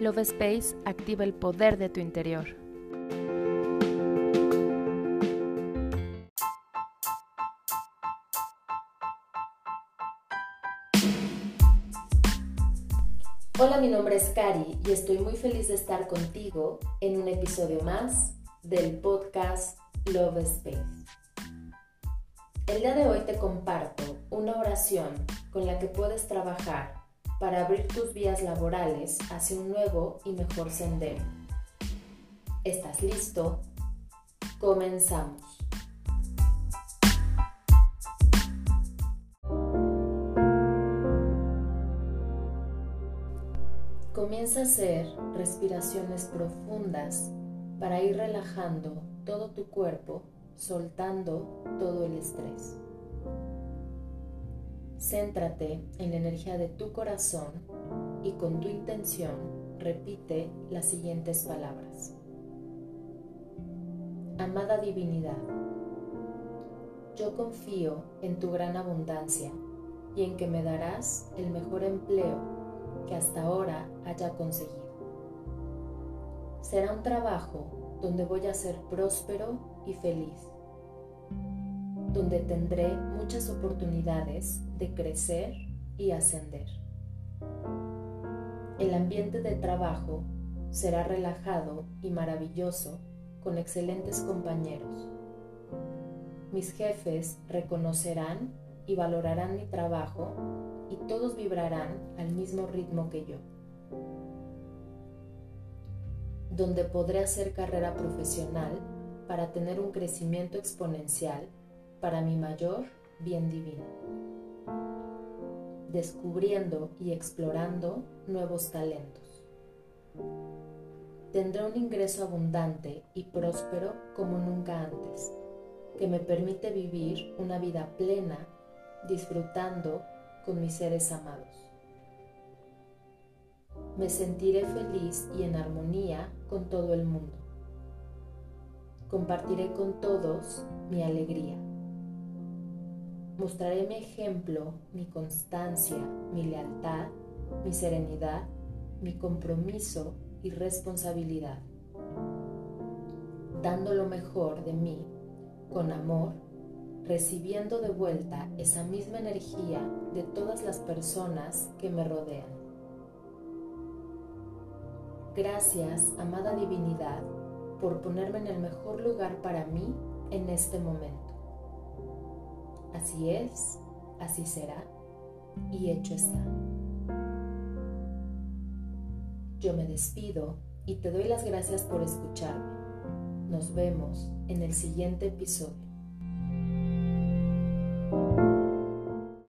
Love Space activa el poder de tu interior. Hola, mi nombre es Cari y estoy muy feliz de estar contigo en un episodio más del podcast Love Space. El día de hoy te comparto una oración con la que puedes trabajar para abrir tus vías laborales hacia un nuevo y mejor sendero. ¿Estás listo? Comenzamos. Comienza a hacer respiraciones profundas para ir relajando todo tu cuerpo, soltando todo el estrés. Céntrate en la energía de tu corazón y con tu intención repite las siguientes palabras. Amada divinidad, yo confío en tu gran abundancia y en que me darás el mejor empleo que hasta ahora haya conseguido. Será un trabajo donde voy a ser próspero y feliz donde tendré muchas oportunidades de crecer y ascender. El ambiente de trabajo será relajado y maravilloso con excelentes compañeros. Mis jefes reconocerán y valorarán mi trabajo y todos vibrarán al mismo ritmo que yo. Donde podré hacer carrera profesional para tener un crecimiento exponencial para mi mayor bien divino, descubriendo y explorando nuevos talentos. Tendré un ingreso abundante y próspero como nunca antes, que me permite vivir una vida plena disfrutando con mis seres amados. Me sentiré feliz y en armonía con todo el mundo. Compartiré con todos mi alegría Mostraré mi ejemplo, mi constancia, mi lealtad, mi serenidad, mi compromiso y responsabilidad, dando lo mejor de mí con amor, recibiendo de vuelta esa misma energía de todas las personas que me rodean. Gracias, amada divinidad, por ponerme en el mejor lugar para mí en este momento. Así es, así será y hecho está. Yo me despido y te doy las gracias por escucharme. Nos vemos en el siguiente episodio.